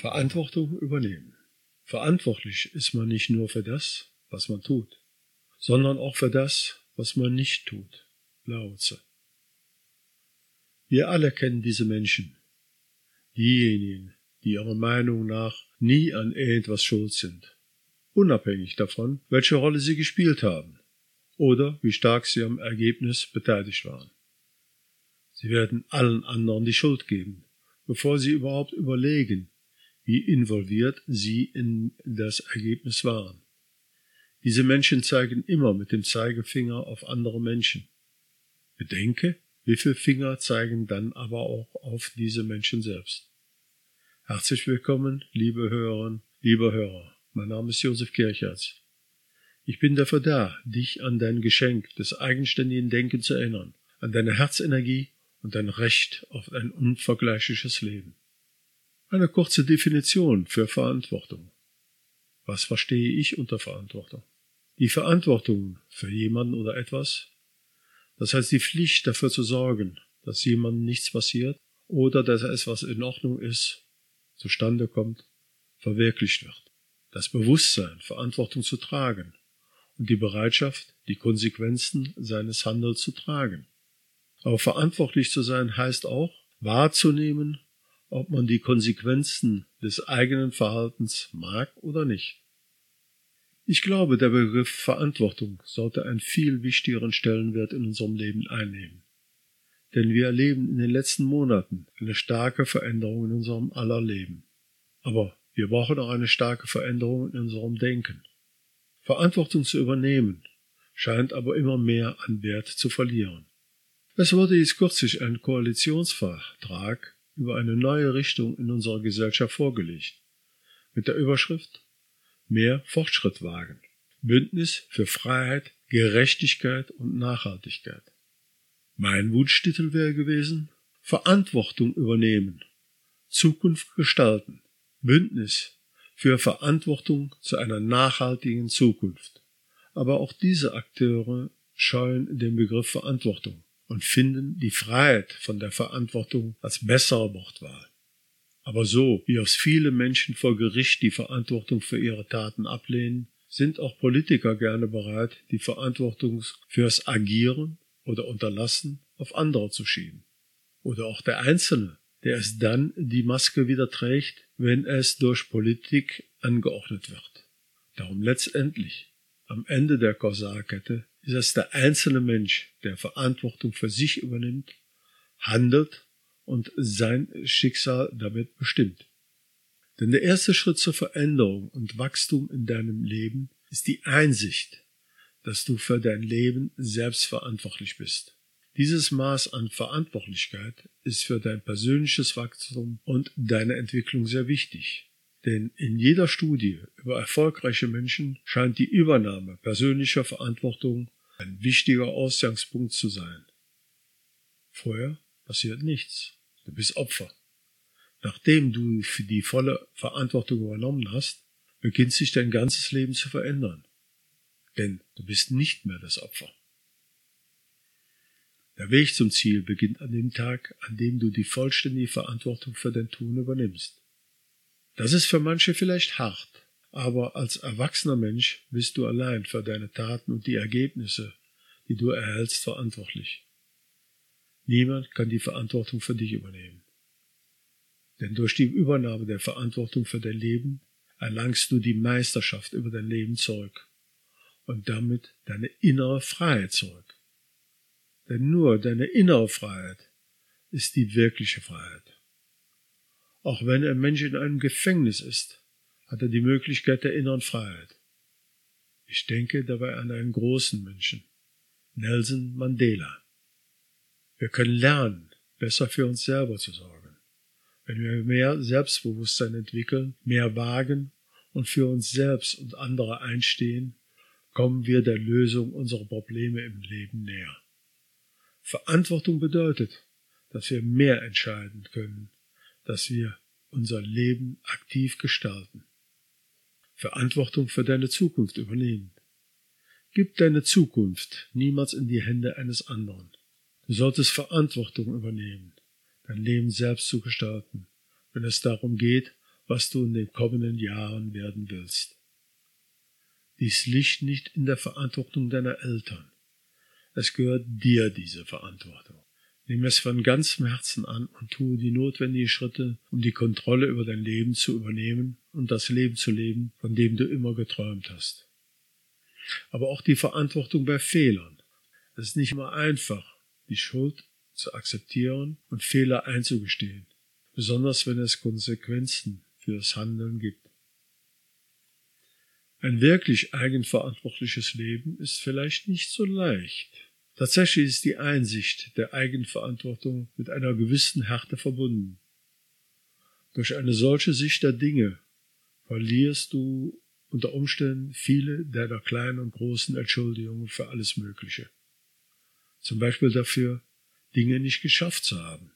Verantwortung übernehmen. Verantwortlich ist man nicht nur für das, was man tut, sondern auch für das, was man nicht tut. Lao Wir alle kennen diese Menschen. Diejenigen, die ihrer Meinung nach nie an irgendwas schuld sind, unabhängig davon, welche Rolle sie gespielt haben oder wie stark sie am Ergebnis beteiligt waren. Sie werden allen anderen die Schuld geben, bevor sie überhaupt überlegen, wie involviert sie in das Ergebnis waren. Diese Menschen zeigen immer mit dem Zeigefinger auf andere Menschen. Bedenke, wie viele Finger zeigen dann aber auch auf diese Menschen selbst. Herzlich willkommen, liebe Hörerinnen, liebe Hörer. Mein Name ist Josef Kirchertz. Ich bin dafür da, dich an dein Geschenk des eigenständigen Denkens zu erinnern, an deine Herzenergie und dein Recht auf ein unvergleichliches Leben. Eine kurze Definition für Verantwortung. Was verstehe ich unter Verantwortung? Die Verantwortung für jemanden oder etwas, das heißt die Pflicht dafür zu sorgen, dass jemandem nichts passiert oder dass es, was in Ordnung ist, zustande kommt, verwirklicht wird. Das Bewusstsein, Verantwortung zu tragen und die Bereitschaft, die Konsequenzen seines Handels zu tragen. Aber verantwortlich zu sein heißt auch, wahrzunehmen, ob man die Konsequenzen des eigenen Verhaltens mag oder nicht. Ich glaube, der Begriff Verantwortung sollte einen viel wichtigeren Stellenwert in unserem Leben einnehmen. Denn wir erleben in den letzten Monaten eine starke Veränderung in unserem aller Leben. Aber wir brauchen auch eine starke Veränderung in unserem Denken. Verantwortung zu übernehmen scheint aber immer mehr an Wert zu verlieren. Es wurde jetzt kürzlich ein Koalitionsvertrag über eine neue Richtung in unserer Gesellschaft vorgelegt, mit der Überschrift mehr Fortschritt wagen. Bündnis für Freiheit, Gerechtigkeit und Nachhaltigkeit. Mein Wunschtitel wäre gewesen Verantwortung übernehmen, Zukunft gestalten, Bündnis für Verantwortung zu einer nachhaltigen Zukunft. Aber auch diese Akteure scheuen den Begriff Verantwortung und finden die Freiheit von der Verantwortung als bessere Wortwahl. Aber so, wie aus viele Menschen vor Gericht die Verantwortung für ihre Taten ablehnen, sind auch Politiker gerne bereit, die Verantwortung fürs Agieren oder Unterlassen auf andere zu schieben. Oder auch der Einzelne, der es dann die Maske wieder trägt, wenn es durch Politik angeordnet wird. Darum letztendlich, am Ende der Kausalkette, ist es der einzelne Mensch, der Verantwortung für sich übernimmt, handelt und sein Schicksal damit bestimmt. Denn der erste Schritt zur Veränderung und Wachstum in deinem Leben ist die Einsicht, dass du für dein Leben selbst verantwortlich bist. Dieses Maß an Verantwortlichkeit ist für dein persönliches Wachstum und deine Entwicklung sehr wichtig. Denn in jeder Studie über erfolgreiche Menschen scheint die Übernahme persönlicher Verantwortung ein wichtiger Ausgangspunkt zu sein. Vorher passiert nichts. Du bist Opfer. Nachdem du für die volle Verantwortung übernommen hast, beginnt sich dein ganzes Leben zu verändern. Denn du bist nicht mehr das Opfer. Der Weg zum Ziel beginnt an dem Tag, an dem du die vollständige Verantwortung für dein Tun übernimmst. Das ist für manche vielleicht hart, aber als erwachsener Mensch bist du allein für deine Taten und die Ergebnisse, die du erhältst, verantwortlich. Niemand kann die Verantwortung für dich übernehmen. Denn durch die Übernahme der Verantwortung für dein Leben erlangst du die Meisterschaft über dein Leben zurück und damit deine innere Freiheit zurück. Denn nur deine innere Freiheit ist die wirkliche Freiheit. Auch wenn ein Mensch in einem Gefängnis ist, hat er die Möglichkeit der inneren Freiheit. Ich denke dabei an einen großen Menschen, Nelson Mandela. Wir können lernen, besser für uns selber zu sorgen. Wenn wir mehr Selbstbewusstsein entwickeln, mehr wagen und für uns selbst und andere einstehen, kommen wir der Lösung unserer Probleme im Leben näher. Verantwortung bedeutet, dass wir mehr entscheiden können, dass wir unser Leben aktiv gestalten. Verantwortung für deine Zukunft übernehmen. Gib deine Zukunft niemals in die Hände eines anderen. Du solltest Verantwortung übernehmen, dein Leben selbst zu gestalten, wenn es darum geht, was du in den kommenden Jahren werden willst. Dies liegt nicht in der Verantwortung deiner Eltern. Es gehört dir diese Verantwortung. Nimm es von ganzem Herzen an und tue die notwendigen Schritte, um die Kontrolle über dein Leben zu übernehmen und das Leben zu leben, von dem du immer geträumt hast. Aber auch die Verantwortung bei Fehlern. Es ist nicht immer einfach, die Schuld zu akzeptieren und Fehler einzugestehen, besonders wenn es Konsequenzen für das Handeln gibt. Ein wirklich eigenverantwortliches Leben ist vielleicht nicht so leicht. Tatsächlich ist die Einsicht der Eigenverantwortung mit einer gewissen Härte verbunden. Durch eine solche Sicht der Dinge verlierst du unter Umständen viele deiner kleinen und großen Entschuldigungen für alles Mögliche. Zum Beispiel dafür, Dinge nicht geschafft zu haben.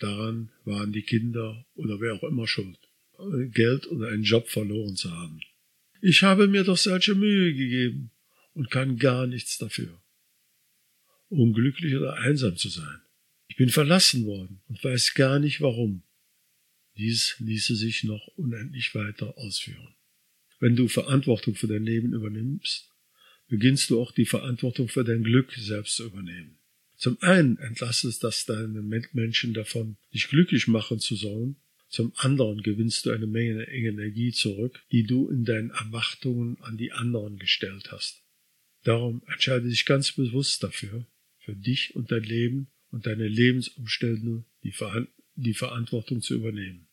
Daran waren die Kinder oder wer auch immer schuld. Geld oder einen Job verloren zu haben. Ich habe mir doch solche Mühe gegeben und kann gar nichts dafür unglücklich oder einsam zu sein. Ich bin verlassen worden und weiß gar nicht warum. Dies ließe sich noch unendlich weiter ausführen. Wenn du Verantwortung für dein Leben übernimmst, beginnst du auch die Verantwortung für dein Glück selbst zu übernehmen. Zum einen entlastest das deine Menschen davon, dich glücklich machen zu sollen, zum anderen gewinnst du eine Menge Energie zurück, die du in deinen Erwartungen an die anderen gestellt hast. Darum entscheide dich ganz bewusst dafür, für dich und dein Leben und deine Lebensumstände die, Ver die Verantwortung zu übernehmen.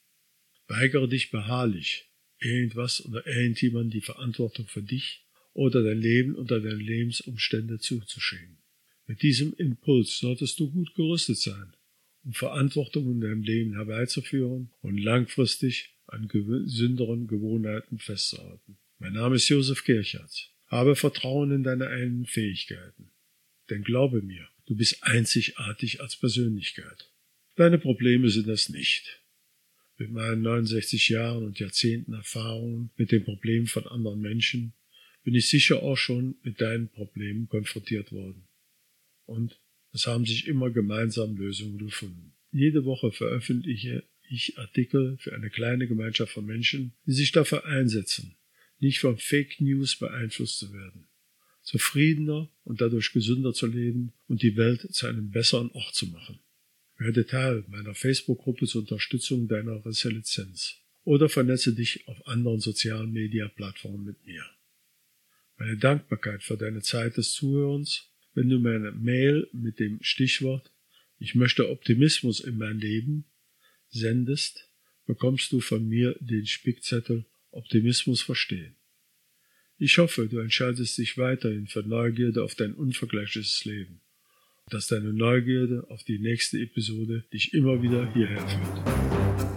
Weigere dich beharrlich, irgendwas oder irgendjemand die Verantwortung für dich oder dein Leben oder deine Lebensumstände zuzuschieben. Mit diesem Impuls solltest du gut gerüstet sein, um Verantwortung in deinem Leben herbeizuführen und langfristig an gesünderen Gewohnheiten festzuhalten. Mein Name ist Josef Kirchhardt. Habe Vertrauen in deine eigenen Fähigkeiten. Denn glaube mir, du bist einzigartig als Persönlichkeit. Deine Probleme sind es nicht. Mit meinen 69 Jahren und Jahrzehnten Erfahrungen mit den Problemen von anderen Menschen bin ich sicher auch schon mit deinen Problemen konfrontiert worden. Und es haben sich immer gemeinsam Lösungen gefunden. Jede Woche veröffentliche ich Artikel für eine kleine Gemeinschaft von Menschen, die sich dafür einsetzen, nicht von Fake News beeinflusst zu werden zufriedener und dadurch gesünder zu leben und die Welt zu einem besseren Ort zu machen. Werde Teil meiner Facebook-Gruppe zur Unterstützung deiner Resilienz oder vernetze dich auf anderen sozialen Media-Plattformen mit mir. Meine Dankbarkeit für deine Zeit des Zuhörens, wenn du mir eine Mail mit dem Stichwort Ich möchte Optimismus in mein Leben sendest, bekommst du von mir den Spickzettel Optimismus verstehen. Ich hoffe, du entscheidest dich weiterhin für Neugierde auf dein unvergleichliches Leben, dass deine Neugierde auf die nächste Episode dich immer wieder hierher führt.